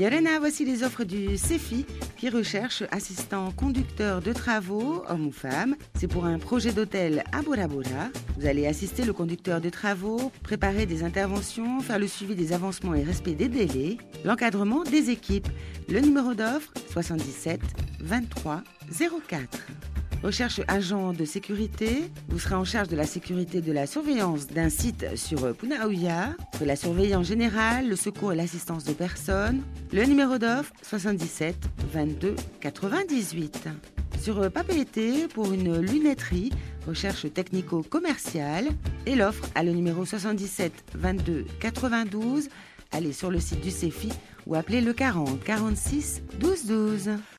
Yarena, voici les offres du CEFI qui recherche assistant conducteur de travaux, homme ou femme. C'est pour un projet d'hôtel à Bora Bora. Vous allez assister le conducteur de travaux, préparer des interventions, faire le suivi des avancements et respect des délais, l'encadrement des équipes. Le numéro d'offre 77 23 04. Recherche agent de sécurité. Vous serez en charge de la sécurité de la surveillance d'un site sur Punaouia, de la surveillance générale, le secours et l'assistance de personnes. Le numéro d'offre 77 22 98. Sur Papeete pour une lunetterie, recherche technico-commerciale. Et l'offre à le numéro 77 22 92. Allez sur le site du CEFI ou appelez le 40 46 12 12.